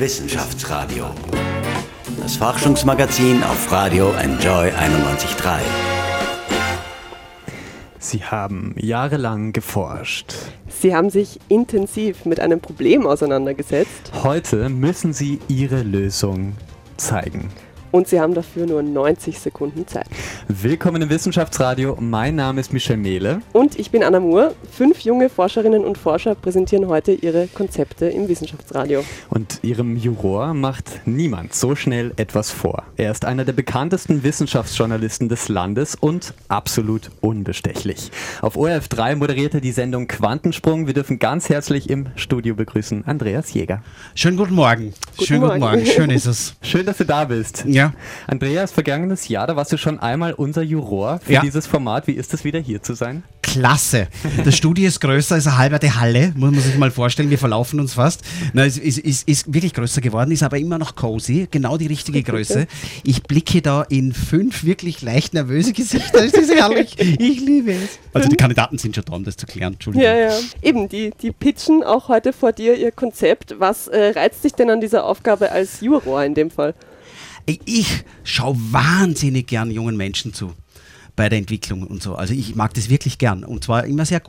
Wissenschaftsradio. Das Forschungsmagazin auf Radio Enjoy 91.3. Sie haben jahrelang geforscht. Sie haben sich intensiv mit einem Problem auseinandergesetzt. Heute müssen Sie Ihre Lösung zeigen. Und Sie haben dafür nur 90 Sekunden Zeit. Willkommen im Wissenschaftsradio. Mein Name ist Michel Mehle. Und ich bin Anna Moore. Fünf junge Forscherinnen und Forscher präsentieren heute ihre Konzepte im Wissenschaftsradio. Und Ihrem Juror macht niemand so schnell etwas vor. Er ist einer der bekanntesten Wissenschaftsjournalisten des Landes und absolut unbestechlich. Auf ORF 3 moderiert er die Sendung Quantensprung. Wir dürfen ganz herzlich im Studio begrüßen Andreas Jäger. Schönen guten Morgen. Guten Schönen Morgen. guten Morgen. Schön ist es. Schön, dass du da bist. Ja. Andreas, vergangenes Jahr, da warst du schon einmal unser Juror für Ja. dieses Format. Wie ist es wieder hier zu sein? Klasse. Das Studio ist größer als eine halbe Halle, muss man sich mal vorstellen. Wir verlaufen uns fast. Na, es ist, ist, ist wirklich größer geworden, ist aber immer noch cozy, genau die richtige Größe. Ich blicke da in fünf wirklich leicht nervöse Gesichter. Es ist herrlich. Ich liebe es. Also die Kandidaten sind schon da, um das zu klären. Entschuldigung. Ja, ja. Eben, die, die pitchen auch heute vor dir ihr Konzept. Was äh, reizt dich denn an dieser Aufgabe als Juror in dem Fall? Ich schaue wahnsinnig gern jungen Menschen zu bei der Entwicklung und so. Also ich mag das wirklich gern und zwar immer sehr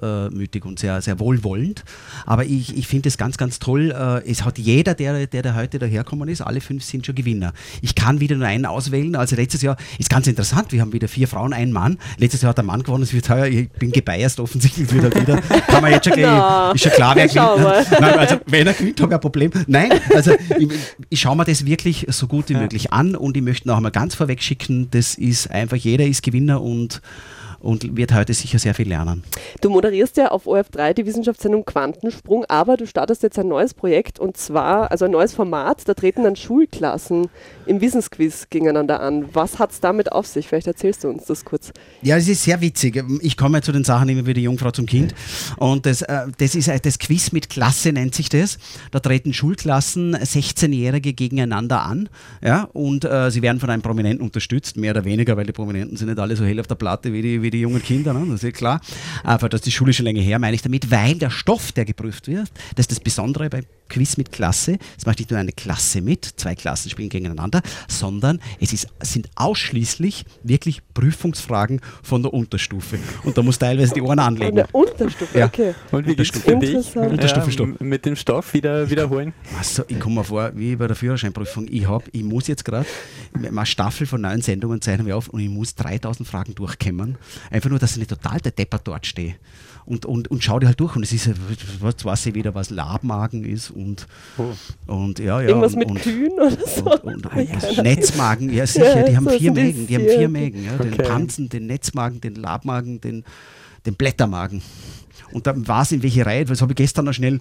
gutmütig und sehr, sehr wohlwollend. Aber ich, ich finde es ganz, ganz toll. Äh, es hat jeder, der, der da heute daherkommen ist, alle fünf sind schon Gewinner. Ich kann wieder nur einen auswählen. Also letztes Jahr ist ganz interessant. Wir haben wieder vier Frauen, einen Mann. Letztes Jahr hat der Mann gewonnen. Es wird heuer, ich bin gebiased offensichtlich wieder wieder. Kann man jetzt schon gleich, ist schon klar, wer gewinnt. Nein, also wenn er gewinnt, habe ich ein Problem. Nein, also ich, ich schaue mir das wirklich so gut wie möglich an und ich möchte noch einmal ganz vorweg schicken, das ist einfach, jeder ist Gewinner und, und wird heute sicher sehr viel lernen. Du moderierst ja auf ORF 3 die Wissenschaftssendung Quantensprung, aber du startest jetzt ein neues Projekt und zwar, also ein neues Format, da treten dann Schulklassen im Wissensquiz gegeneinander an. Was hat es damit auf sich? Vielleicht erzählst du uns das kurz. Ja, es ist sehr witzig. Ich komme zu den Sachen immer wie die Jungfrau zum Kind. Und das, äh, das ist äh, das Quiz mit Klasse, nennt sich das. Da treten Schulklassen, 16-Jährige gegeneinander an. Ja, und äh, sie werden von einem Prominenten unterstützt, mehr oder weniger, weil die Prominenten sind nicht alle so hell auf der Platte wie die, wie die jungen Kinder. Ne? Das ist ja klar. Aber das ist die Schule schon länger her, meine ich damit, weil der Stoff, der geprüft wird, das ist das Besondere beim Quiz mit Klasse. Es macht nicht nur eine Klasse mit, zwei Klassen spielen gegeneinander, sondern es ist, sind ausschließlich wirklich Prüfungsfragen von der Unterstufe. Und da muss teilweise die Ohren Von anlegen. der Unterstufe, Ja. okay. Und wie Unterstufe. für dich? Interessant. Unterstufe, Stopp. m- mit dem Stoff wieder wiederholen? Also, ich komme mir vor, wie bei der Führerscheinprüfung. Ich, hab, ich muss jetzt gerade eine Staffel von neun Sendungen zeichnen wir auf und ich muss 3000 Fragen durchkämmern. Einfach nur, dass ich nicht total der Depper dort stehe. Und, und, und schau die halt durch. Und es ist, was weiß ich wieder, was Labmagen ist und, und ja, ja. Irgendwas und, mit und, Kühen oder so? Und, und, und Ahnung. Netzmagen, ja sicher, Ja, die haben so vier Mägen, die haben vier. Mägen, ja, den Okay. Panzen, den Netzmagen, den Labmagen, den, den Blättermagen. Und dann war es in welche Reihe, das habe ich gestern noch schnell,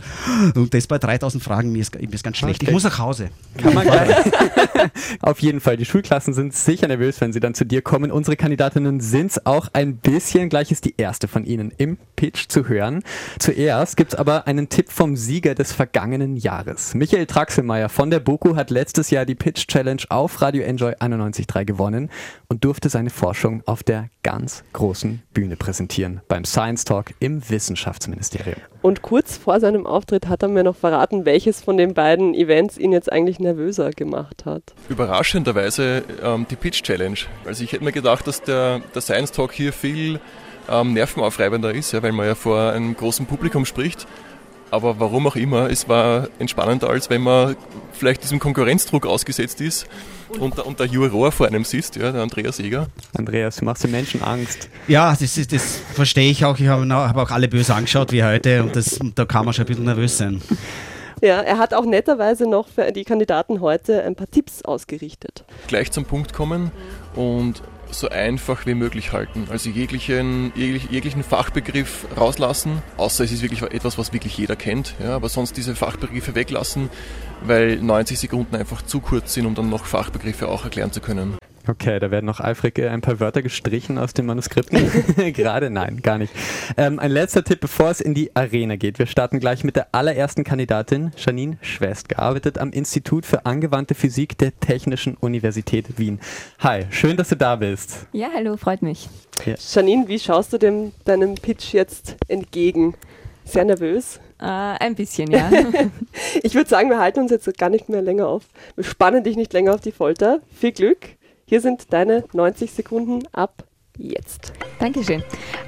und das bei 3000 Fragen, mir ist, mir ist ganz schlecht. Okay. Ich muss nach Hause. Kann man. Auf jeden Fall. Die Schulklassen sind sicher nervös, wenn sie dann zu dir kommen. Unsere Kandidatinnen sind es auch ein bisschen. Gleich ist die erste von ihnen im Pitch zu hören. Zuerst gibt es aber einen Tipp vom Sieger des vergangenen Jahres. Michael Traxelmeier von der BOKU hat letztes Jahr die Pitch Challenge auf Radio Enjoy 91.3 gewonnen und durfte seine Forschung auf der ganz großen Bühne präsentieren. Beim Science Talk im Wissenschaftsministerium. Und kurz vor seinem Auftritt hat er mir noch verraten, welches von den beiden Events ihn jetzt eigentlich nervöser gemacht hat. Überraschenderweise ähm, die Pitch Challenge. Also ich hätte mir gedacht, dass der, der Science Talk hier viel ähm, nervenaufreibender ist, ja, weil man ja vor einem großen Publikum spricht. Aber warum auch immer, es war entspannender, als wenn man vielleicht diesem Konkurrenzdruck ausgesetzt ist und, der- und der Juror vor einem sitzt, ja, der Andreas Eger. Andreas, du machst den Menschen Angst. Ja, das, ist, das verstehe ich auch. Ich habe hab auch alle böse angeschaut wie heute und, das, und da kann man schon ein bisschen nervös sein. Ja, er hat auch netterweise noch für die Kandidaten heute ein paar Tipps ausgerichtet. Gleich zum Punkt kommen und so einfach wie möglich halten. Also jeglichen, jeglich, jeglichen Fachbegriff rauslassen, außer es ist wirklich etwas, was wirklich jeder kennt. Ja, aber sonst diese Fachbegriffe weglassen, weil 90 Sekunden einfach zu kurz sind, um dann noch Fachbegriffe auch erklären zu können. Okay, da werden noch eifrig äh, ein paar Wörter gestrichen aus den Manuskripten. Gerade nein, gar nicht. Ähm, ein letzter Tipp, bevor es in die Arena geht. Wir starten gleich mit der allerersten Kandidatin. Janine Schwest arbeitet am Institut für angewandte Physik der Technischen Universität Wien. Hi, schön, dass du da bist. Ja, hallo, freut mich. Janine, wie schaust du dem, deinem Pitch jetzt entgegen? Sehr nervös? Äh, ein bisschen, ja. Ich würde sagen, wir halten uns jetzt gar nicht mehr länger auf. Wir spannen dich nicht länger auf die Folter. Viel Glück. Hier sind deine 90 Sekunden ab jetzt. Dankeschön.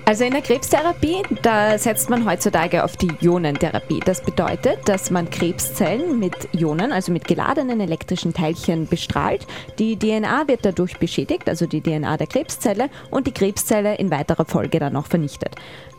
Also in der Krebstherapie, da setzt man heutzutage auf die Ionentherapie. Das bedeutet, dass man Krebszellen mit Ionen, also mit geladenen elektrischen Teilchen bestrahlt. Die DNA wird dadurch beschädigt, also die DNA der Krebszelle, und die Krebszelle in weiterer Folge dann auch vernichtet.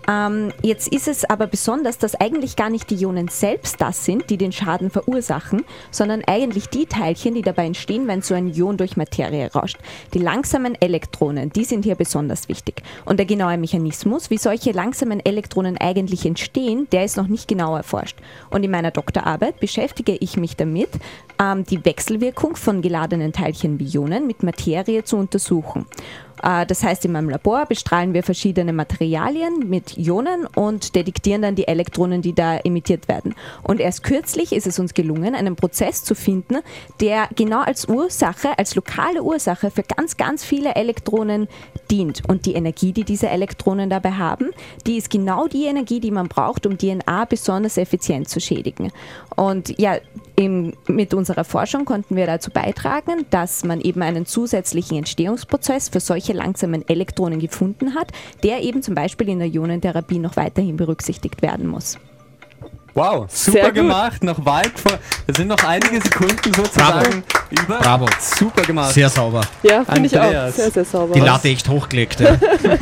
Ähm, jetzt ist es aber besonders, dass eigentlich gar nicht die Ionen selbst das sind, die den Schaden verursachen, sondern eigentlich die Teilchen, die dabei entstehen, wenn so ein Ion durch Materie rauscht. Die langsamen Elektronen, die sind hier besonders wichtig. Und der genaue Mechanismus, wie solche langsamen Elektronen eigentlich entstehen, der ist noch nicht genau erforscht. Und in meiner Doktorarbeit beschäftige ich mich damit, ähm, die Wechselwirkung von geladenen Teilchen wie Ionen mit Materie zu untersuchen. Äh, Das heißt, in meinem Labor bestrahlen wir verschiedene Materialien mit Ionen und detektieren dann die Elektronen, die da emittiert werden. Und erst kürzlich ist es uns gelungen, einen Prozess zu finden, der genau als Ursache, als lokale Ursache für ganz, ganz viele Elektronen dient. Und die Energie, die diese Elektronen dabei haben, die ist genau die Energie, die man braucht, um DNA besonders effizient zu schädigen. Und ja, im, mit unserer Forschung konnten wir dazu beitragen, dass man eben einen zusätzlichen Entstehungsprozess für solche langsamen Elektronen gefunden hat, der eben zum Beispiel in der Ionentherapie noch weiterhin berücksichtigt werden muss. Wow, super gemacht. Noch weit vor. Es sind noch einige Sekunden sozusagen über. Bravo. Super gemacht. Sehr sauber. Ja, finde ich auch. Sehr, sehr sauber. Die Latte echt hochgelegt. Ja.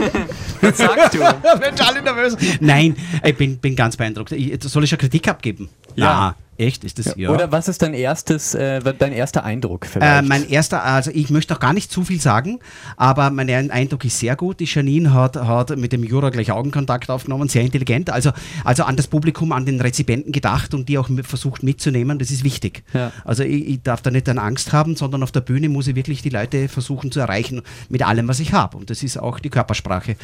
Was sagst du? Mensch, alle nervös. Nein, ich bin, bin ganz beeindruckt. Ich, soll ich schon Kritik abgeben? Ja. Na, echt? Ist das ja? Oder was ist dein erstes, äh, dein erster Eindruck Äh, vielleicht? mein erster, also ich möchte auch gar nicht zu viel sagen, aber mein Eindruck ist sehr gut. Die Janine hat, hat mit dem Jura gleich Augenkontakt aufgenommen, sehr intelligent. Also, also an das Publikum, an den Rezipienten gedacht und die auch mit, versucht mitzunehmen, das ist wichtig. Ja. Also ich, ich darf da nicht eine Angst haben, sondern auf der Bühne muss ich wirklich die Leute versuchen zu erreichen mit allem, was ich habe. Und das ist auch die Körpersprache.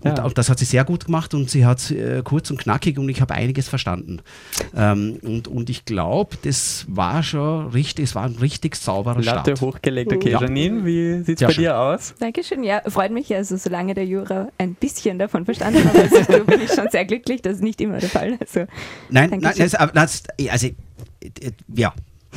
Und, Ja. und das hat sie sehr gut gemacht und sie hat äh, kurz und knackig und ich habe einiges verstanden. Ähm, und, und ich glaube, das war schon richtig, es war ein richtig sauberer Latte Start. hochgelegt. Okay, Ja. Janine, wie sieht's Ja, bei schön. dir aus? Dankeschön. Ja, freut mich. Also solange der Jura ein bisschen davon verstanden hat, ich tue, bin ich schon sehr glücklich. Das ist nicht immer der Fall. Also, Nein, nein also, äh, ja,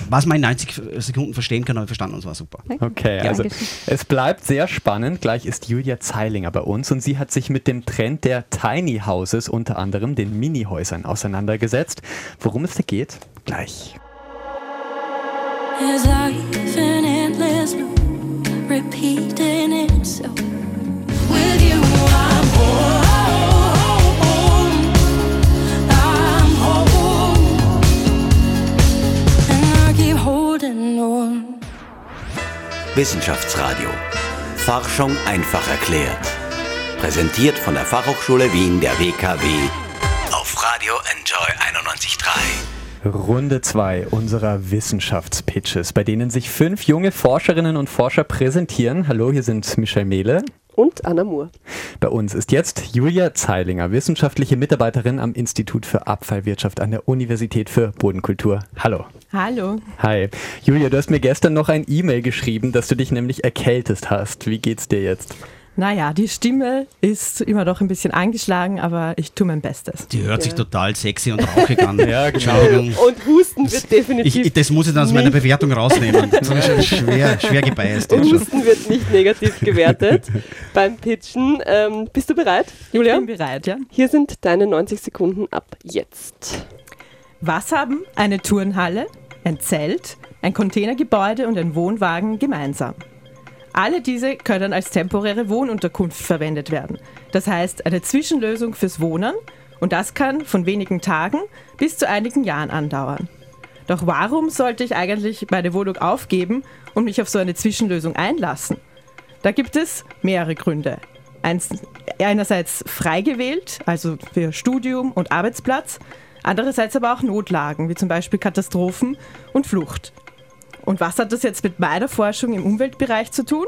was man in 90 Sekunden verstehen kann, habe ich verstanden und es war super. Okay, Ja, also Dankeschön. es bleibt sehr spannend. Gleich ist Julia Zeilinger bei uns und sie hat sich mit dem Trend der Tiny Houses, unter anderem den Mini-Häusern, auseinandergesetzt. Worum es da geht, gleich. Is life Wissenschaftsradio. Forschung einfach erklärt. Präsentiert von der Fachhochschule Wien der WKW auf Radio Enjoy 91.3. Runde 2 unserer Wissenschaftspitches, bei denen sich fünf junge Forscherinnen und Forscher präsentieren. Hallo, hier sind Michelle Mehle. Und Anna Moore. Bei uns ist jetzt Julia Zeilinger, wissenschaftliche Mitarbeiterin am Institut für Abfallwirtschaft an der Universität für Bodenkultur. Hallo. Hallo. Hi. Julia, du hast mir gestern noch ein E-Mail geschrieben, dass du dich nämlich erkältet hast. Wie geht's dir jetzt? Naja, die Stimme ist immer noch ein bisschen angeschlagen, aber ich tue mein Bestes. Die hört sich total sexy und rauchig an. Ja, genau. Und Husten wird definitiv. Ich, ich, das muss ich dann aus meiner Bewertung rausnehmen. Das ist schon schwer, schwer gebeißt. und. Husten wird nicht negativ gewertet beim Pitchen. Ähm, bist du bereit, Julia? Ich bin bereit, ja? Hier sind deine 90 Sekunden ab jetzt. Was haben eine Turnhalle, ein Zelt, ein Containergebäude und ein Wohnwagen gemeinsam? Alle diese können als temporäre Wohnunterkunft verwendet werden. Das heißt, eine Zwischenlösung fürs Wohnen und das kann von wenigen Tagen bis zu einigen Jahren andauern. Doch warum sollte ich eigentlich meine Wohnung aufgeben und mich auf so eine Zwischenlösung einlassen? Da gibt es mehrere Gründe. Eins, einerseits frei gewählt, also für Studium und Arbeitsplatz, andererseits aber auch Notlagen, wie zum Beispiel Katastrophen und Flucht. Und was hat das jetzt mit meiner Forschung im Umweltbereich zu tun?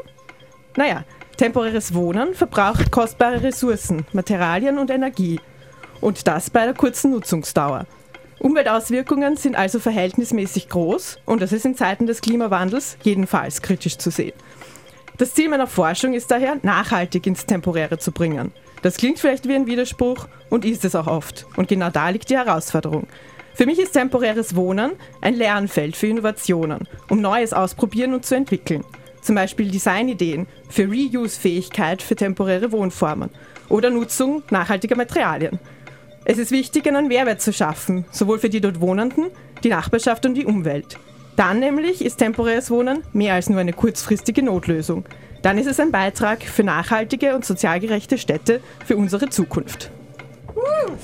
Naja, temporäres Wohnen verbraucht kostbare Ressourcen, Materialien und Energie. Und das bei einer kurzen Nutzungsdauer. Umweltauswirkungen sind also verhältnismäßig groß und das ist in Zeiten des Klimawandels jedenfalls kritisch zu sehen. Das Ziel meiner Forschung ist daher, nachhaltig ins Temporäre zu bringen. Das klingt vielleicht wie ein Widerspruch und ist es auch oft. Und genau da liegt die Herausforderung. Für mich ist temporäres Wohnen ein Lernfeld für Innovationen, um Neues ausprobieren und zu entwickeln. Zum Beispiel Designideen für Reuse-Fähigkeit für temporäre Wohnformen oder Nutzung nachhaltiger Materialien. Es ist wichtig, einen Mehrwert zu schaffen, sowohl für die dort Wohnenden, die Nachbarschaft und die Umwelt. Dann nämlich ist temporäres Wohnen mehr als nur eine kurzfristige Notlösung. Dann ist es ein Beitrag für nachhaltige und sozial gerechte Städte für unsere Zukunft.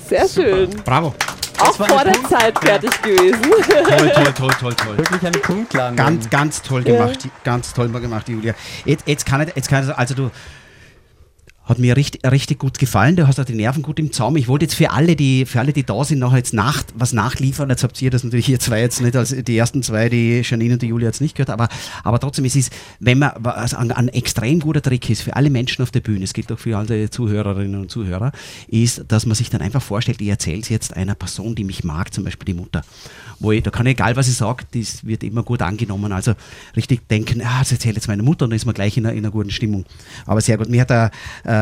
Sehr schön. Bravo. Auch vor der Zeit fertig gewesen. Toll, toll, toll, toll, toll. Wirklich eine Punktlandung. Ganz, ganz toll Ja. gemacht, ganz toll gemacht, Julia. Jetzt, jetzt kann ich, jetzt kann ich, also du, hat mir richtig, richtig gut gefallen. Du hast auch die Nerven gut im Zaum. Ich wollte jetzt für alle, die, für alle, die da sind, nachher jetzt nach, was nachliefern. Jetzt habt ihr das natürlich hier zwei jetzt nicht als die ersten zwei, die Janine und die Julia jetzt nicht gehört, aber, aber trotzdem, es ist, wenn man, was ein, ein extrem guter Trick ist für alle Menschen auf der Bühne, es gilt auch für alle Zuhörerinnen und Zuhörer, ist, dass man sich dann einfach vorstellt, ich erzähle es jetzt einer Person, die mich mag, zum Beispiel die Mutter. Wo ich, da kann ich, egal was ich sage, das wird immer gut angenommen. Also richtig denken, ah, das erzähle jetzt meiner Mutter und dann ist man gleich in einer, in einer guten Stimmung. Aber sehr gut. Mir hat da,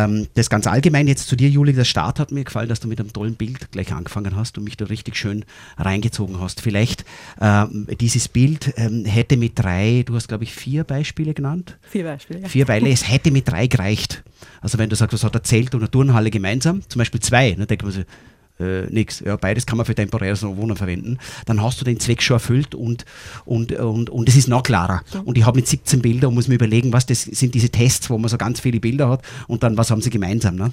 ähm, das ganz allgemein jetzt zu dir, Juli, der Start hat mir gefallen, dass du mit einem tollen Bild gleich angefangen hast und mich da richtig schön reingezogen hast. Vielleicht ähm, dieses Bild ähm, hätte mit drei, du hast glaube ich vier Beispiele genannt, Vier Beispiele. Ja. vier, weil es hätte mit drei gereicht. Also wenn du sagst, was hat er Zelt und eine Turnhalle gemeinsam, zum Beispiel zwei, dann denkt man sich, äh, nix. Ja, beides kann man für temporäres Wohnen verwenden. Dann hast du den Zweck schon erfüllt und, und, und, und es ist noch klarer. Und ich habe mit 17 Bildern und muss mir überlegen, was das sind diese Tests, wo man so ganz viele Bilder hat und dann was haben sie gemeinsam. Ne?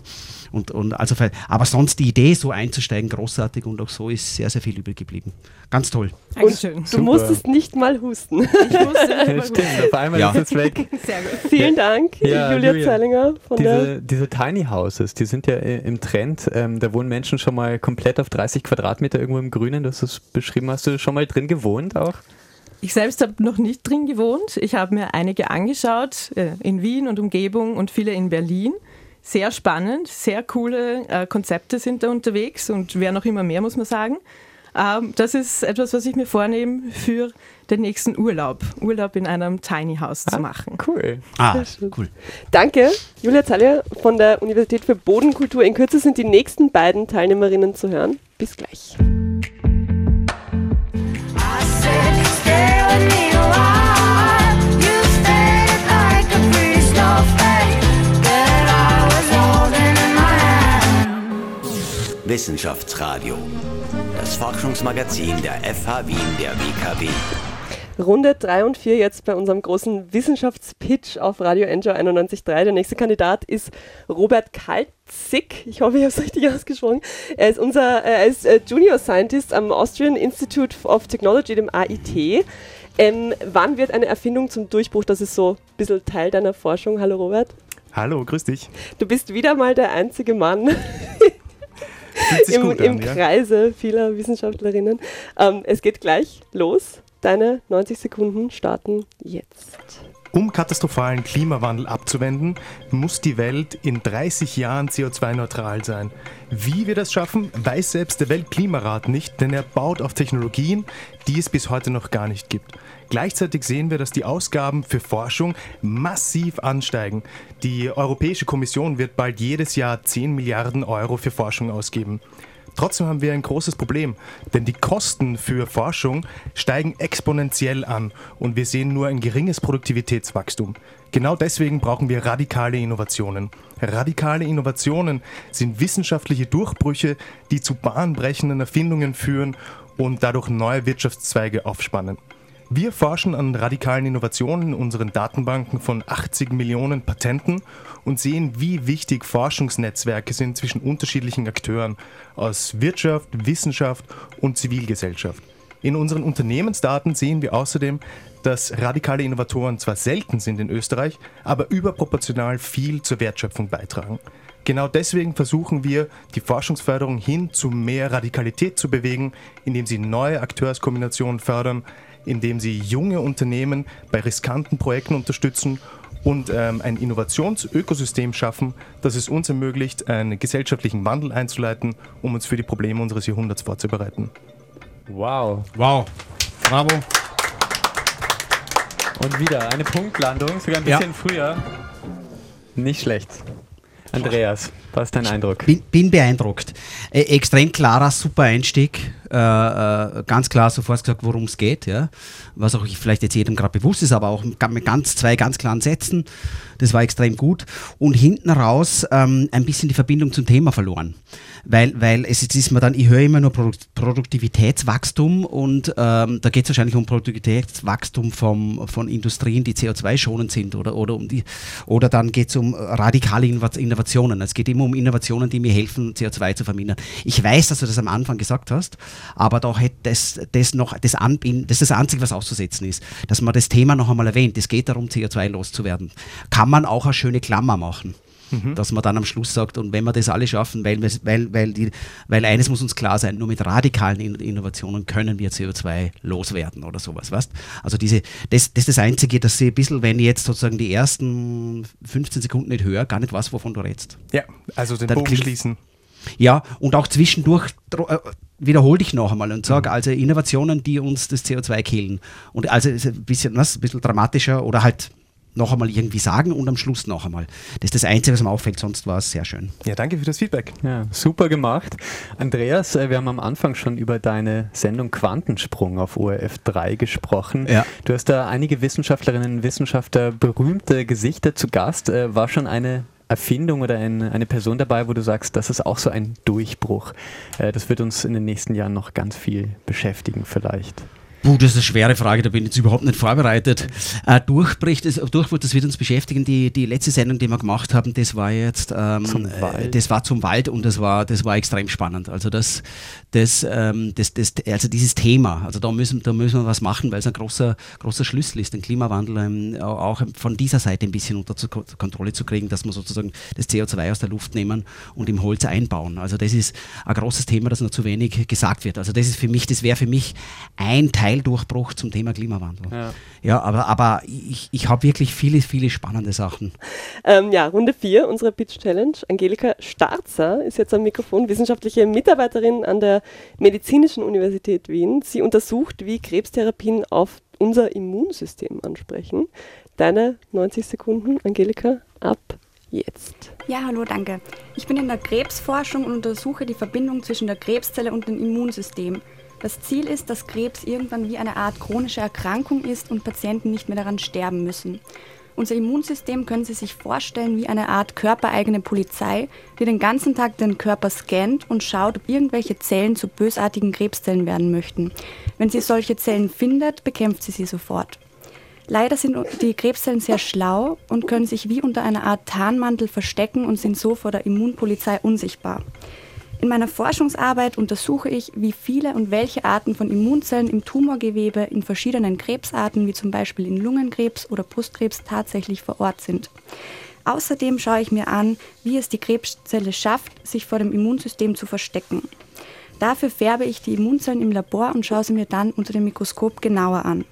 Und, und also, für- aber sonst die Idee, so einzusteigen, großartig und auch so ist sehr, sehr viel übrig geblieben. Ganz toll. Dankeschön. Du musstest nicht mal husten. Ich musste Ja, stimmt, auf einmal Ja. ist es weg. Sehr gut. Vielen Dank, Ja, Julia, Julia, Zeilinger von der. Diese, diese Tiny Houses, die sind ja äh, im Trend. Ähm, da wohnen Menschen schon mal komplett auf 30 Quadratmeter irgendwo im Grünen. Du hast es beschrieben. Hast du schon mal drin gewohnt auch? Ich selbst habe noch nicht drin gewohnt. Ich habe mir einige angeschaut äh, in Wien und Umgebung und viele in Berlin. Sehr spannend, sehr coole äh, Konzepte sind da unterwegs und wer noch immer mehr, muss man sagen. Ähm, das ist etwas, was ich mir vornehme für den nächsten Urlaub. Urlaub in einem Tiny House zu machen. Cool. Ah, cool. Danke, Julia Zeilinger von der Universität für Bodenkultur. In Kürze sind die nächsten beiden Teilnehmerinnen zu hören. Bis gleich. Wissenschaftsradio. Das Forschungsmagazin der FH Wien der WKW. Runde 3 und 4 jetzt bei unserem großen Wissenschaftspitch auf Radio Enjoy 91.3. Der nächste Kandidat ist Robert Kalzig. Ich hoffe, ich habe es richtig ausgesprochen. Er ist unser er ist äh, Junior Scientist am Austrian Institute of Technology, dem AIT. Ähm, wann wird eine Erfindung zum Durchbruch? Das ist so ein bisschen Teil deiner Forschung. Hallo Robert. Hallo, grüß dich. Du bist wieder mal der einzige Mann im, gut im an, ja? Kreise vieler Wissenschaftlerinnen. Ähm, es geht gleich los. Deine 90 Sekunden starten jetzt. Um katastrophalen Klimawandel abzuwenden, muss die Welt in 30 Jahren CO2-neutral sein. Wie wir das schaffen, weiß selbst der Weltklimarat nicht, denn er baut auf Technologien, die es bis heute noch gar nicht gibt. Gleichzeitig sehen wir, dass die Ausgaben für Forschung massiv ansteigen. Die Europäische Kommission wird bald jedes Jahr 10 Milliarden Euro für Forschung ausgeben. Trotzdem haben wir ein großes Problem, denn die Kosten für Forschung steigen exponentiell an und wir sehen nur ein geringes Produktivitätswachstum. Genau deswegen brauchen wir radikale Innovationen. Radikale Innovationen sind wissenschaftliche Durchbrüche, die zu bahnbrechenden Erfindungen führen und dadurch neue Wirtschaftszweige aufspannen. Wir forschen an radikalen Innovationen in unseren Datenbanken von 80 Millionen Patenten und sehen, wie wichtig Forschungsnetzwerke sind zwischen unterschiedlichen Akteuren aus Wirtschaft, Wissenschaft und Zivilgesellschaft. In unseren Unternehmensdaten sehen wir außerdem, dass radikale Innovatoren zwar selten sind in Österreich, aber überproportional viel zur Wertschöpfung beitragen. Genau deswegen versuchen wir, die Forschungsförderung hin zu mehr Radikalität zu bewegen, indem sie neue Akteurskombinationen fördern, indem sie junge Unternehmen bei riskanten Projekten unterstützen und ähm, ein Innovationsökosystem schaffen, das es uns ermöglicht, einen gesellschaftlichen Wandel einzuleiten, um uns für die Probleme unseres Jahrhunderts vorzubereiten. Wow. Wow. Bravo. Und wieder eine Punktlandung, sogar ein Ja. bisschen früher. Nicht schlecht. Andreas. Was ist dein Eindruck? Bin, bin beeindruckt. Äh, extrem klarer, super Einstieg. Äh, äh, ganz klar sofort gesagt, worum es geht. Ja? Was auch vielleicht jetzt jedem gerade bewusst ist, aber auch mit ganz, zwei ganz klaren Sätzen. Das war extrem gut. Und hinten raus ähm, ein bisschen die Verbindung zum Thema verloren. Weil, weil es jetzt ist mir dann, ich höre immer nur Produkt, Produktivitätswachstum und ähm, da geht es wahrscheinlich um Produktivitätswachstum vom, von Industrien, die CO2-schonend sind oder, oder, um die, oder dann geht es um radikale Innova- Innovationen. Es geht immer um Innovationen, die mir helfen, CO2 zu vermindern. Ich weiß, dass du das am Anfang gesagt hast, aber da hätte das, das noch das, Anbinden, das ist das Einzige, was auszusetzen ist, dass man das Thema noch einmal erwähnt. Es geht darum, CO2 loszuwerden. Kann man auch eine schöne Klammer machen. Dass man dann am Schluss sagt, und wenn wir das alle schaffen, weil, weil, weil, die, weil eines muss uns klar sein, nur mit radikalen In- Innovationen können wir CO2 loswerden oder sowas. Weißt? Also diese, das, das ist das Einzige, dass sie ein bisschen, wenn ich jetzt sozusagen die ersten 15 Sekunden nicht höre, gar nicht weiß, wovon du redest. Ja, also den Dann Bogen schließen. Ja, und auch zwischendurch äh, wiederhol dich noch einmal und sag, also Innovationen, die uns das CO2 killen. Und also ein bisschen, was, ein bisschen dramatischer oder halt noch einmal irgendwie sagen und am Schluss noch einmal. Das ist das Einzige, was mir auffällt, sonst war es sehr schön. Ja, danke für das Feedback. Ja, super gemacht. Andreas, äh, wir haben am Anfang schon über deine Sendung Quantensprung auf ORF 3 gesprochen. Ja. Du hast da einige Wissenschaftlerinnen und Wissenschaftler, berühmte Gesichter zu Gast. Äh, War schon eine Erfindung oder ein, eine Person dabei, wo du sagst, das ist auch so ein Durchbruch. Äh, Das wird uns in den nächsten Jahren noch ganz viel beschäftigen vielleicht. Puh, das ist eine schwere Frage, da bin ich jetzt überhaupt nicht vorbereitet. Äh, Durchbruch, das, Durchbruch, das wird uns beschäftigen. Die, die letzte Sendung, die wir gemacht haben, das war jetzt ähm, Zum äh, Wald. das war zum Wald und das war, das war extrem spannend. Also das, das, ähm, das, das, also dieses Thema, also da müssen, da müssen wir was machen, weil es ein großer, großer Schlüssel ist, den Klimawandel ähm, auch von dieser Seite ein bisschen unter zu, Kontrolle zu kriegen, dass wir sozusagen das CO2 aus der Luft nehmen und im Holz einbauen. Also das ist ein großes Thema, das noch zu wenig gesagt wird. Also das ist für mich, das wäre für mich ein Teildurchbruch zum Thema Klimawandel. Ja. Ja, aber, aber ich, ich habe wirklich viele, viele spannende Sachen. Ähm, ja, Runde 4 unserer Pitch Challenge. Angelika Starzer ist jetzt am Mikrofon, wissenschaftliche Mitarbeiterin an der Medizinischen Universität Wien. Sie untersucht, wie Krebstherapien auf unser Immunsystem ansprechen. Deine 90 Sekunden, Angelika, ab jetzt. Ja, hallo, danke. Ich bin in der Krebsforschung und untersuche die Verbindung zwischen der Krebszelle und dem Immunsystem. Das Ziel ist, dass Krebs irgendwann wie eine Art chronische Erkrankung ist und Patienten nicht mehr daran sterben müssen. Unser Immunsystem können Sie sich vorstellen wie eine Art körpereigene Polizei, die den ganzen Tag den Körper scannt und schaut, ob irgendwelche Zellen zu bösartigen Krebszellen werden möchten. Wenn sie solche Zellen findet, bekämpft sie sie sofort. Leider sind die Krebszellen sehr schlau und können sich wie unter einer Art Tarnmantel verstecken und sind so vor der Immunpolizei unsichtbar. In meiner Forschungsarbeit untersuche ich, wie viele und welche Arten von Immunzellen im Tumorgewebe in verschiedenen Krebsarten, wie zum Beispiel in Lungenkrebs oder Brustkrebs, tatsächlich vor Ort sind. Außerdem schaue ich mir an, wie es die Krebszelle schafft, sich vor dem Immunsystem zu verstecken. Dafür färbe ich die Immunzellen im Labor und schaue sie mir dann unter dem Mikroskop genauer an.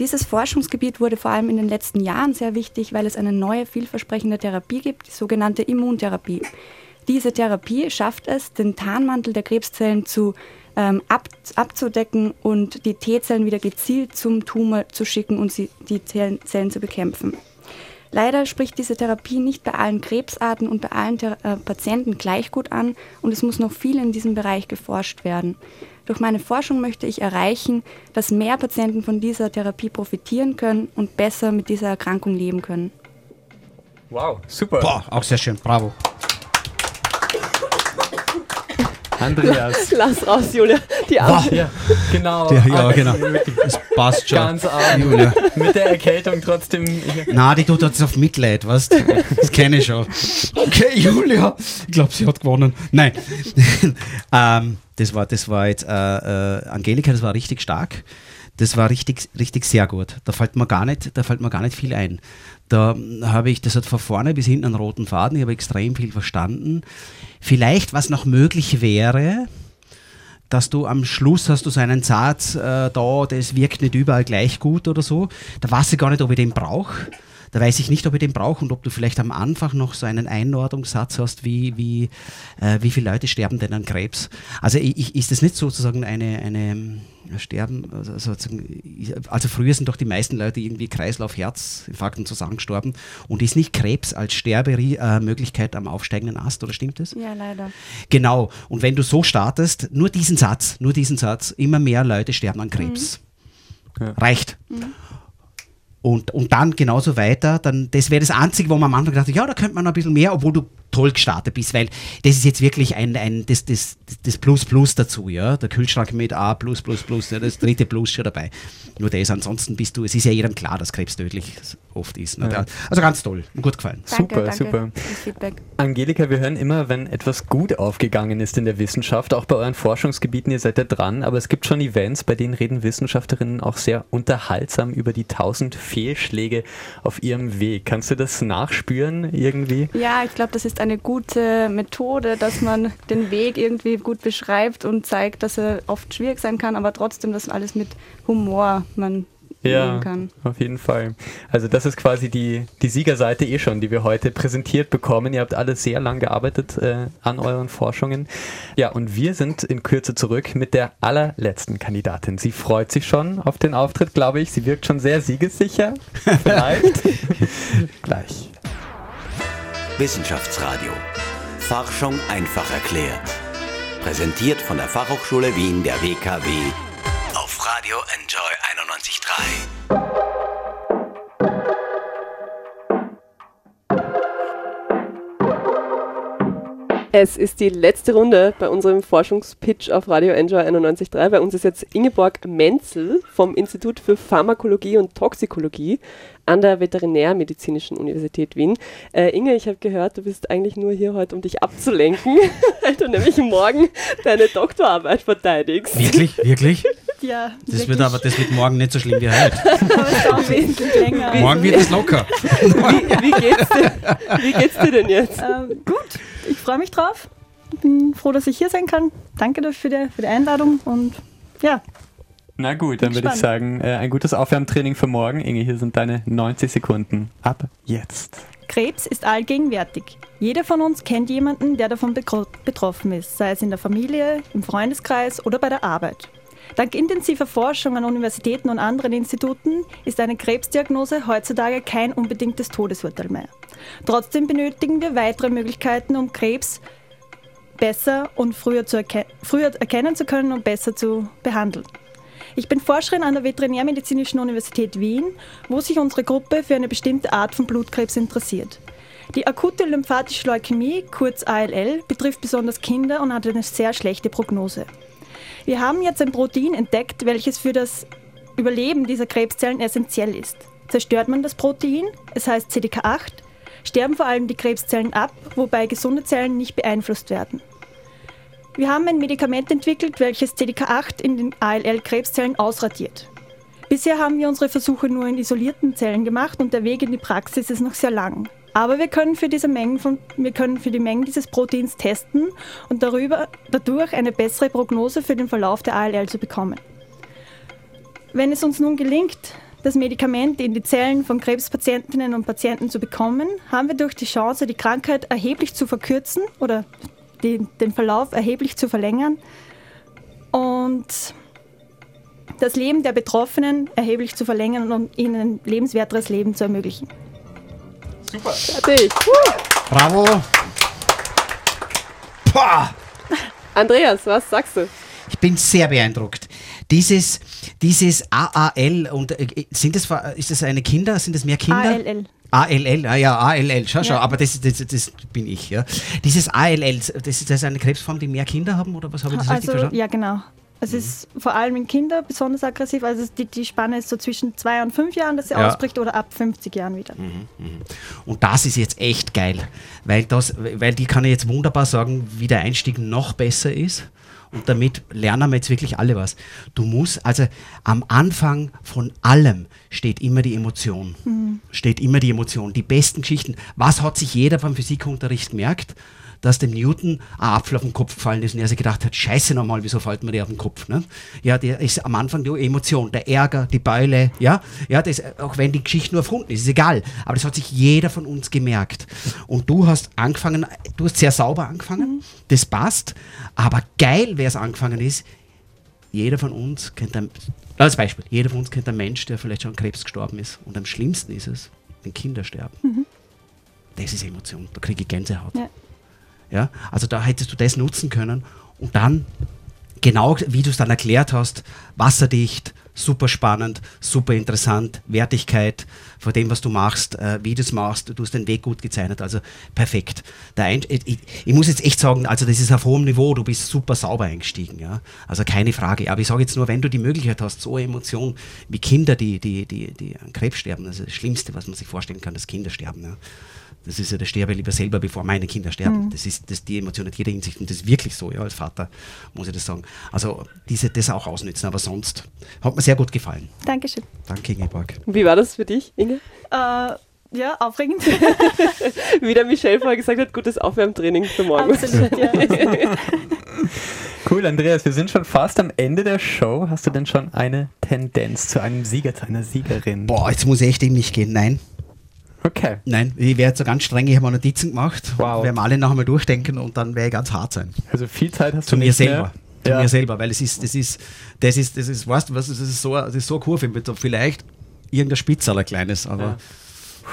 Dieses Forschungsgebiet wurde vor allem in den letzten Jahren sehr wichtig, weil es eine neue, vielversprechende Therapie gibt, die sogenannte Immuntherapie. Diese Therapie schafft es, den Tarnmantel der Krebszellen zu, ähm, ab, abzudecken und die T-Zellen wieder gezielt zum Tumor zu schicken und sie, die Zellen, Zellen zu bekämpfen. Leider spricht diese Therapie nicht bei allen Krebsarten und bei allen Thera äh, Patienten gleich gut an und es muss noch viel in diesem Bereich geforscht werden. Durch meine Forschung möchte ich erreichen, dass mehr Patienten von dieser Therapie profitieren können und besser mit dieser Erkrankung leben können. Wow, super. Boah, auch sehr schön, bravo. Andreas. Lass raus, Julia. Die Arme. Ja, genau. Der, ja, Ah, genau. Das passt schon. Ganz arm. Julia. Mit der Erkältung trotzdem. Na, die tut jetzt auf Mitleid, weißt du? Das kenne ich schon. Okay, Julia. Ich glaube, sie hat gewonnen. Nein. ähm, das, war, das war jetzt äh, äh, Angelika, das war richtig stark. Das war richtig, richtig sehr gut. Da fällt mir gar nicht, da fällt mir gar nicht viel ein. Da habe ich, das hat von vorne bis hinten einen roten Faden, ich habe extrem viel verstanden. Vielleicht, was noch möglich wäre, dass du am Schluss hast du so einen Satz, äh, da, das wirkt nicht überall gleich gut oder so. Da weiß ich gar nicht, ob ich den brauche. Da weiß ich nicht, ob ich den brauche und ob du vielleicht am Anfang noch so einen Einordnungssatz hast, wie, wie, äh, wie viele Leute sterben denn an Krebs. Also ich, ist das nicht sozusagen eine, eine Sterben, also, sozusagen, also früher sind doch die meisten Leute irgendwie Kreislauf, Herzinfarkt und so Sachen gestorben und ist nicht Krebs als Sterbemöglichkeit am aufsteigenden Ast, oder stimmt das? Ja, leider. Genau. Und wenn du so startest, nur diesen Satz, nur diesen Satz, immer mehr Leute sterben an Krebs. Reicht. Und, und dann genauso weiter, dann, das wäre das Einzige, wo man am Anfang dachte, ja, da könnte man noch ein bisschen mehr, obwohl du toll gestartet bist, weil das ist jetzt wirklich ein, ein das, das, das Plus Plus dazu, ja. Der Kühlschrank mit A Plus Plus Plus, ja, das dritte Plus schon dabei. Nur das, ansonsten bist du, es ist ja jedem klar, dass Krebs tödlich oft ist. Ne? Ja. Also ganz toll, gut gefallen. Danke, Super, danke super. Angelika, wir hören immer, wenn etwas gut aufgegangen ist in der Wissenschaft, auch bei euren Forschungsgebieten, ihr seid ja dran, aber es gibt schon Events, bei denen reden Wissenschaftlerinnen auch sehr unterhaltsam über die tausend Fehlschläge auf ihrem Weg. Kannst du das nachspüren irgendwie? Ja, ich glaube, das ist eine gute Methode, dass man den Weg irgendwie gut beschreibt und zeigt, dass er oft schwierig sein kann, aber trotzdem, dass alles mit Humor man Ja, auf jeden Fall. Also das ist quasi die, die Siegerseite eh schon, die wir heute präsentiert bekommen. Ihr habt alle sehr lang gearbeitet äh, an euren Forschungen. Ja, und wir sind in Kürze zurück mit der allerletzten Kandidatin. Sie freut sich schon auf den Auftritt, glaube ich. Sie wirkt schon sehr siegessicher. Vielleicht. Gleich. Wissenschaftsradio. Forschung einfach erklärt. Präsentiert von der Fachhochschule Wien der WKW auf Radio Enjoy 91.3. Es ist die letzte Runde bei unserem Forschungspitch auf Radio Enjoy 91.3. Bei uns ist jetzt Ingeborg Menzel vom Institut für Pharmakologie und Toxikologie an der Veterinärmedizinischen Universität Wien. Äh, Inge, ich habe gehört, du bist eigentlich nur hier heute, um dich abzulenken, weil du nämlich morgen deine Doktorarbeit verteidigst. Wirklich? Wirklich? Ja, Das wird aber das wird morgen nicht so schlimm wie heute. aber. Morgen wird es locker. Wie, wie, geht's dir, wie geht's dir denn jetzt? Ähm, gut, ich freue mich drauf. Bin froh, dass ich hier sein kann. Danke dafür für die, für die Einladung und ja, Na gut, dann würde ich sagen, äh, ein gutes Aufwärmtraining für morgen. Inge, hier sind deine 90 Sekunden. Ab jetzt. Krebs ist allgegenwärtig. Jeder von uns kennt jemanden, der davon betroffen ist, sei es in der Familie, im Freundeskreis oder bei der Arbeit. Dank intensiver Forschung an Universitäten und anderen Instituten ist eine Krebsdiagnose heutzutage kein unbedingtes Todesurteil mehr. Trotzdem benötigen wir weitere Möglichkeiten, um Krebs besser und früher, zu erke früher erkennen zu können und besser zu behandeln. Ich bin Forscherin an der Veterinärmedizinischen Universität Wien, wo sich unsere Gruppe für eine bestimmte Art von Blutkrebs interessiert. Die akute lymphatische Leukämie, kurz ALL, betrifft besonders Kinder und hat eine sehr schlechte Prognose. Wir haben jetzt ein Protein entdeckt, welches für das Überleben dieser Krebszellen essentiell ist. Zerstört man das Protein, es heißt CDK8, sterben vor allem die Krebszellen ab, wobei gesunde Zellen nicht beeinflusst werden. Wir haben ein Medikament entwickelt, welches CDK8 in den ALL-Krebszellen ausradiert. Bisher haben wir unsere Versuche nur in isolierten Zellen gemacht und der Weg in die Praxis ist noch sehr lang. Aber wir können für diese Mengen von, wir können für die Mengen dieses Proteins testen und darüber, dadurch eine bessere Prognose für den Verlauf der ALL zu bekommen. Wenn es uns nun gelingt, das Medikament in die Zellen von Krebspatientinnen und Patienten zu bekommen, haben wir durch die Chance, die Krankheit erheblich zu verkürzen oder den, den Verlauf erheblich zu verlängern und das Leben der Betroffenen erheblich zu verlängern und ihnen ein lebenswerteres Leben zu ermöglichen. Fertig. Bravo. Pah. Andreas, was sagst du? Ich bin sehr beeindruckt. Dieses, dieses AAL und äh, sind das, ist das eine Kinder? Sind das mehr Kinder? ALL. ALL, ah ja, ALL, schau, schau, Ja. aber das, das, das bin ich, ja. Dieses ALL, das ist, das eine Krebsform, die mehr Kinder haben, oder was habe ich das richtig Also, verstanden? ja, genau. Es ist vor allem in Kindern besonders aggressiv. Also die, die Spanne ist so zwischen zwei und fünf Jahren, dass sie Ja. ausbricht, oder ab 50 Jahren wieder. Und das ist jetzt echt geil, weil, das, weil die kann ich jetzt wunderbar sagen, wie der Einstieg noch besser ist. Und damit lernen wir jetzt wirklich alle was. Du musst, also am Anfang von allem steht immer die Emotion. Steht immer die Emotion. Die besten Geschichten. Was hat sich jeder beim Physikunterricht gemerkt? Dass dem Newton ein Apfel auf den Kopf gefallen ist und er sich gedacht hat, scheiße nochmal, wieso fällt mir der auf den Kopf? Ne? Ja, der ist am Anfang die Emotion, der Ärger, die Beule, ja, ja das, auch wenn die Geschichte nur erfunden ist, ist egal. Aber das hat sich jeder von uns gemerkt. Und du hast angefangen, du hast sehr sauber angefangen, das passt, aber geil, wer es angefangen ist, jeder von uns kennt ein, als Beispiel, jeder von uns kennt einen Mensch, der vielleicht schon an Krebs gestorben ist. Und am schlimmsten ist es, wenn Kinder sterben. Das ist Emotion, da kriege ich Gänsehaut. Ja. Ja, also da hättest du das nutzen können. Und dann, genau wie du es dann erklärt hast, wasserdicht, super spannend, super interessant, Wertigkeit von dem, was du machst, äh, wie du es machst, du hast den Weg gut gezeichnet, also perfekt. Ich, ich muss jetzt echt sagen, also das ist auf hohem Niveau, du bist super sauber eingestiegen, ja, also keine Frage, aber ich sage jetzt nur, wenn du die Möglichkeit hast, so eine Emotion wie Kinder, die, die, die, die an Krebs sterben, das ist das Schlimmste, was man sich vorstellen kann, dass Kinder sterben, ja. Das ist ja, der sterbe lieber selber, bevor meine Kinder sterben. Das ist das, die Emotion in jeder Hinsicht und das ist wirklich so, ja, als Vater muss ich das sagen. Also diese, das auch ausnützen, aber sonst hat mir sehr gut gefallen. Dankeschön. Danke, Ingeborg. Wie war das für dich, Inge? Äh, ja, aufregend. Wie der Michel vorher gesagt hat, gutes Aufwärmtraining für morgen. Absolut, ja. Cool, Andreas, wir sind schon fast am Ende der Show. Hast du denn schon eine Tendenz zu einem Sieger, zu einer Siegerin? Boah, jetzt muss ich echt in mich gehen. Nein, Okay. nein, ich wäre jetzt so ganz streng, ich habe mir Notizen gemacht. Wow. Werden wir alle noch einmal durchdenken und dann werde ich ganz hart sein. Also viel Zeit hast Zu du mir nicht selber. Mehr. Zu Ja. mir selber, weil es ist, das ist, das ist, das ist, weißt du was, das ist so, das ist so eine Kurve vielleicht irgendein Spitzeller kleines, aber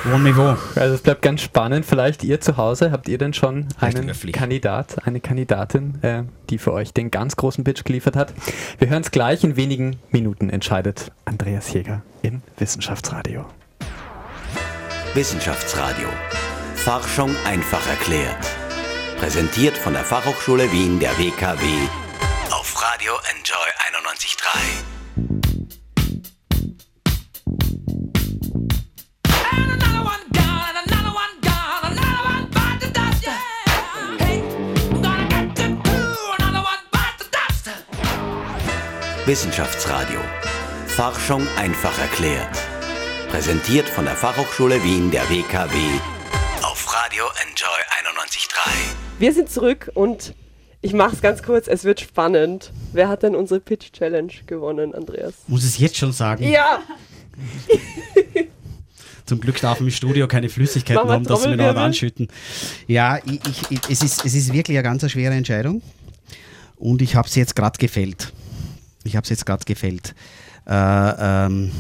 hohem Niveau. Also es bleibt ganz spannend. Vielleicht ihr zu Hause, habt ihr denn schon einen öffentlich. Kandidat, eine Kandidatin, äh, die für euch den ganz großen Pitch geliefert hat? Wir hören es gleich. In wenigen Minuten entscheidet Andreas Jäger im Wissenschaftsradio. Wissenschaftsradio. Forschung einfach erklärt. Präsentiert von der Fachhochschule Wien der WKW auf Radio Enjoy 91.3. Another one gone, another one gone, another one bite the dust. Hey, I'm gonna get to do another one bite the dust. Wissenschaftsradio. Forschung einfach erklärt. Präsentiert von der Fachhochschule Wien der WKW auf Radio Enjoy 91.3. Wir sind zurück und ich mache es ganz kurz, es wird spannend. Wer hat denn unsere Pitch Challenge gewonnen, Andreas? Muss es jetzt schon sagen. Ja! Zum Glück darf im Studio keine Flüssigkeiten haben, dass sie mir noch anschütten. Ja, ich, ich, ich, es, ist, es ist wirklich eine ganz schwere Entscheidung. Und ich habe es jetzt gerade gefällt. Ich habe es jetzt gerade gefällt. Äh, ähm,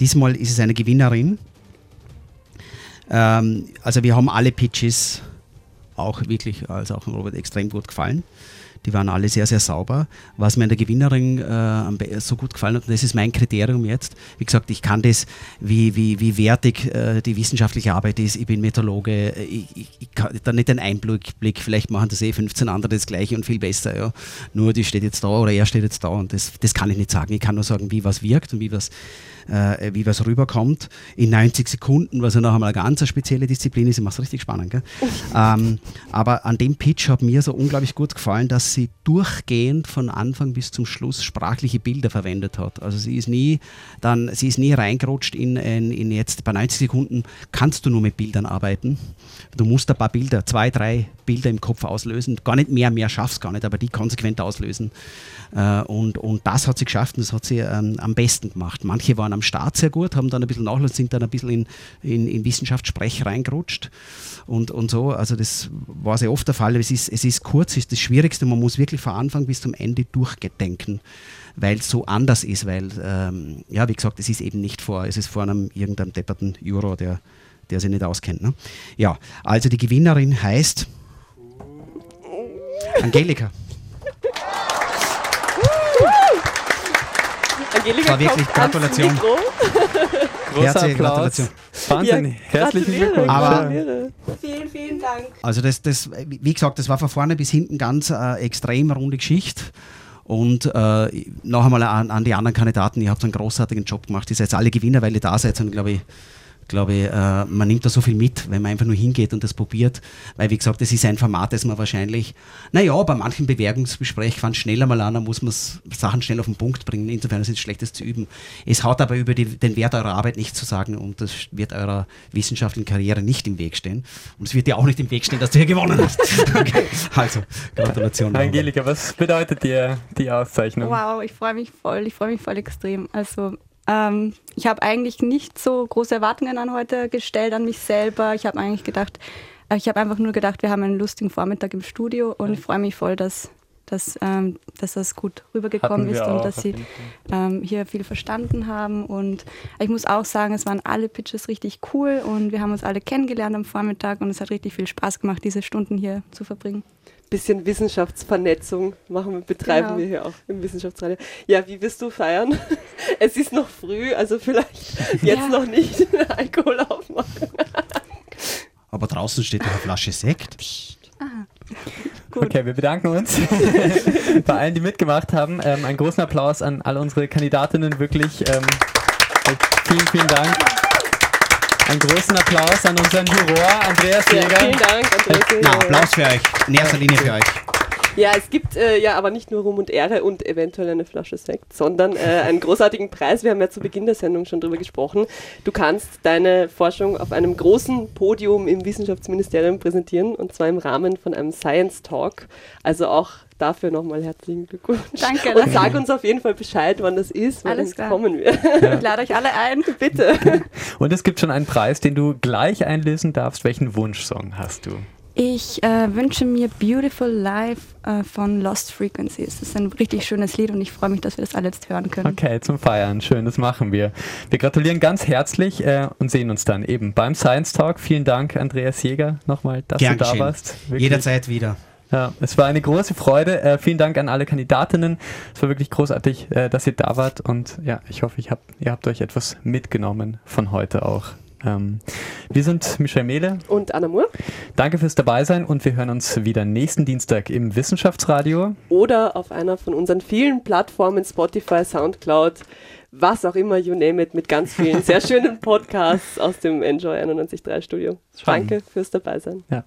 diesmal ist es eine Gewinnerin. Ähm, also wir haben alle Pitches auch wirklich, also auch Robert, extrem gut gefallen. Die waren alle sehr, sehr sauber. Was mir an der Gewinnerin äh, so gut gefallen hat, und das ist mein Kriterium jetzt, wie gesagt, ich kann das, wie, wie, wie wertig äh, die wissenschaftliche Arbeit ist. Ich bin Meteorologe, äh, ich, ich, ich kann da nicht einen Einblick, Blick, vielleicht machen das eh 15 andere das Gleiche und viel besser. Ja. Nur die steht jetzt da oder er steht jetzt da und das, das kann ich nicht sagen. Ich kann nur sagen, wie was wirkt und wie was äh, wie was rüberkommt in 90 Sekunden, was ja noch einmal eine ganz spezielle Disziplin ist. Ich mache es richtig spannend. Gell? ähm, aber an dem Pitch hat mir so unglaublich gut gefallen, dass sie durchgehend von Anfang bis zum Schluss sprachliche Bilder verwendet hat. Also sie ist nie dann, sie ist nie reingerutscht in, in, in jetzt bei 90 Sekunden kannst du nur mit Bildern arbeiten. Du musst ein paar Bilder, zwei, drei Bilder im Kopf auslösen. Gar nicht mehr, mehr schaffst gar nicht, aber die konsequent auslösen. Äh, und, und das hat sie geschafft und das hat sie ähm, am besten gemacht. Manche waren am Start sehr gut, haben dann ein bisschen nachgelassen, sind dann ein bisschen in, in, in Wissenschaftssprech reingerutscht und, und so. Also das war sehr oft der Fall. Es ist, es ist kurz, es ist das Schwierigste. Man muss wirklich von Anfang bis zum Ende durchgedenken, weil es so anders ist. Weil, ähm, ja, wie gesagt, es ist eben nicht vor, es ist vor einem irgendeinem depperten Juror, der, der sich nicht auskennt. Ne? Ja, also die Gewinnerin heißt Angelika. Angelika War wirklich kommt ans Gratulation. Mikro. Großer Herzliche Applaus. Gratulation. Wahnsinn. Ja, Herzlichen Glückwunsch. Aber-. Vielen, vielen Dank. Also das, das, wie gesagt, das war von vorne bis hinten ganz äh, extrem runde Geschichte. Und äh, noch einmal an, an die anderen Kandidaten, ihr habt einen großartigen Job gemacht. Ihr seid alle Gewinner, weil ihr da seid und glaube ich, glaube ich, äh, man nimmt da so viel mit, wenn man einfach nur hingeht und das probiert. Weil, wie gesagt, das ist ein Format, das man wahrscheinlich, naja, bei manchen Bewerbungsgesprächen fand schneller mal an, da muss man Sachen schnell auf den Punkt bringen. Insofern ist es schlechtes zu üben. Es haut aber über die, den Wert eurer Arbeit nicht zu sagen und das wird eurer wissenschaftlichen Karriere nicht im Weg stehen. Und es wird dir auch nicht im Weg stehen, dass du hier gewonnen hast. Okay. Also, Gratulation. Angelika, was bedeutet dir die Auszeichnung? Wow, ich freue mich voll, ich freue mich voll extrem. Also ähm, ich habe eigentlich nicht so große Erwartungen an heute gestellt, an mich selber. Ich habe eigentlich gedacht, äh, ich habe einfach nur gedacht, wir haben einen lustigen Vormittag im Studio und ich freue mich voll, dass, dass, ähm, dass das gut rübergekommen ist und dass sie ähm, hier viel verstanden haben. Und ich muss auch sagen, es waren alle Pitches richtig cool und wir haben uns alle kennengelernt am Vormittag und es hat richtig viel Spaß gemacht, diese Stunden hier zu verbringen. Bisschen Wissenschaftsvernetzung machen wir, betreiben Genau. wir hier auch im Wissenschaftsradio. Ja, wie wirst du feiern? Es ist noch früh, also vielleicht jetzt Ja. noch nicht Alkohol aufmachen. Aber draußen steht noch eine Flasche Sekt. Gut. Okay, wir bedanken uns bei allen, die mitgemacht haben. Ähm, einen großen Applaus an alle unsere Kandidatinnen, wirklich. Ähm, vielen, vielen Dank. Einen großen Applaus an unseren Juror, Andreas Ja, Jäger. vielen Dank, Andreas. Na, Applaus für euch. In erster Linie für euch. Ja, es gibt äh, ja aber nicht nur Ruhm und Ehre und eventuell eine Flasche Sekt, sondern äh, einen großartigen Preis. Wir haben ja zu Beginn der Sendung schon drüber gesprochen. Du kannst deine Forschung auf einem großen Podium im Wissenschaftsministerium präsentieren und zwar im Rahmen von einem Science Talk. Also auch dafür nochmal herzlichen Glückwunsch. Danke, Und sag uns auf jeden Fall Bescheid, wann das ist, weil Alles klar. kommen wir. Ich lade euch alle ein. Bitte. Und es gibt schon einen Preis, den du gleich einlösen darfst. Welchen Wunschsong hast du? Ich äh, wünsche mir Beautiful Life äh, von Lost Frequencies. Das ist ein richtig schönes Lied und ich freue mich, dass wir das alle jetzt hören können. Okay, zum Feiern. Schön, das machen wir. Wir gratulieren ganz herzlich äh, und sehen uns dann eben beim Science Talk. Vielen Dank, Andreas Jäger, nochmal, dass Gern du da geschehen. warst. Wirklich. Jederzeit wieder. Ja, es war eine große Freude. Äh, vielen Dank an alle Kandidatinnen. Es war wirklich großartig, äh, dass ihr da wart. Und ja, ich hoffe, ich hab, ihr habt euch etwas mitgenommen von heute auch. Ähm, wir sind Michel Mehle. Und Anna Moore. Danke fürs Dabeisein und wir hören uns wieder nächsten Dienstag im Wissenschaftsradio. oder auf einer von unseren vielen Plattformen, Spotify, Soundcloud, was auch immer, you name it, mit ganz vielen sehr schönen Podcasts aus dem Enjoy 91.3 Studio. Spannend. Danke fürs Dabeisein. Ja.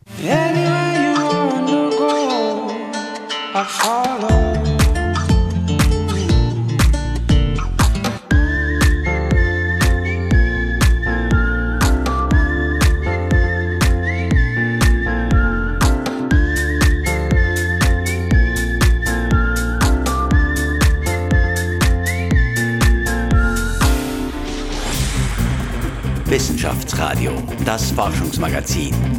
Wissenschaftsradio, das Forschungsmagazin.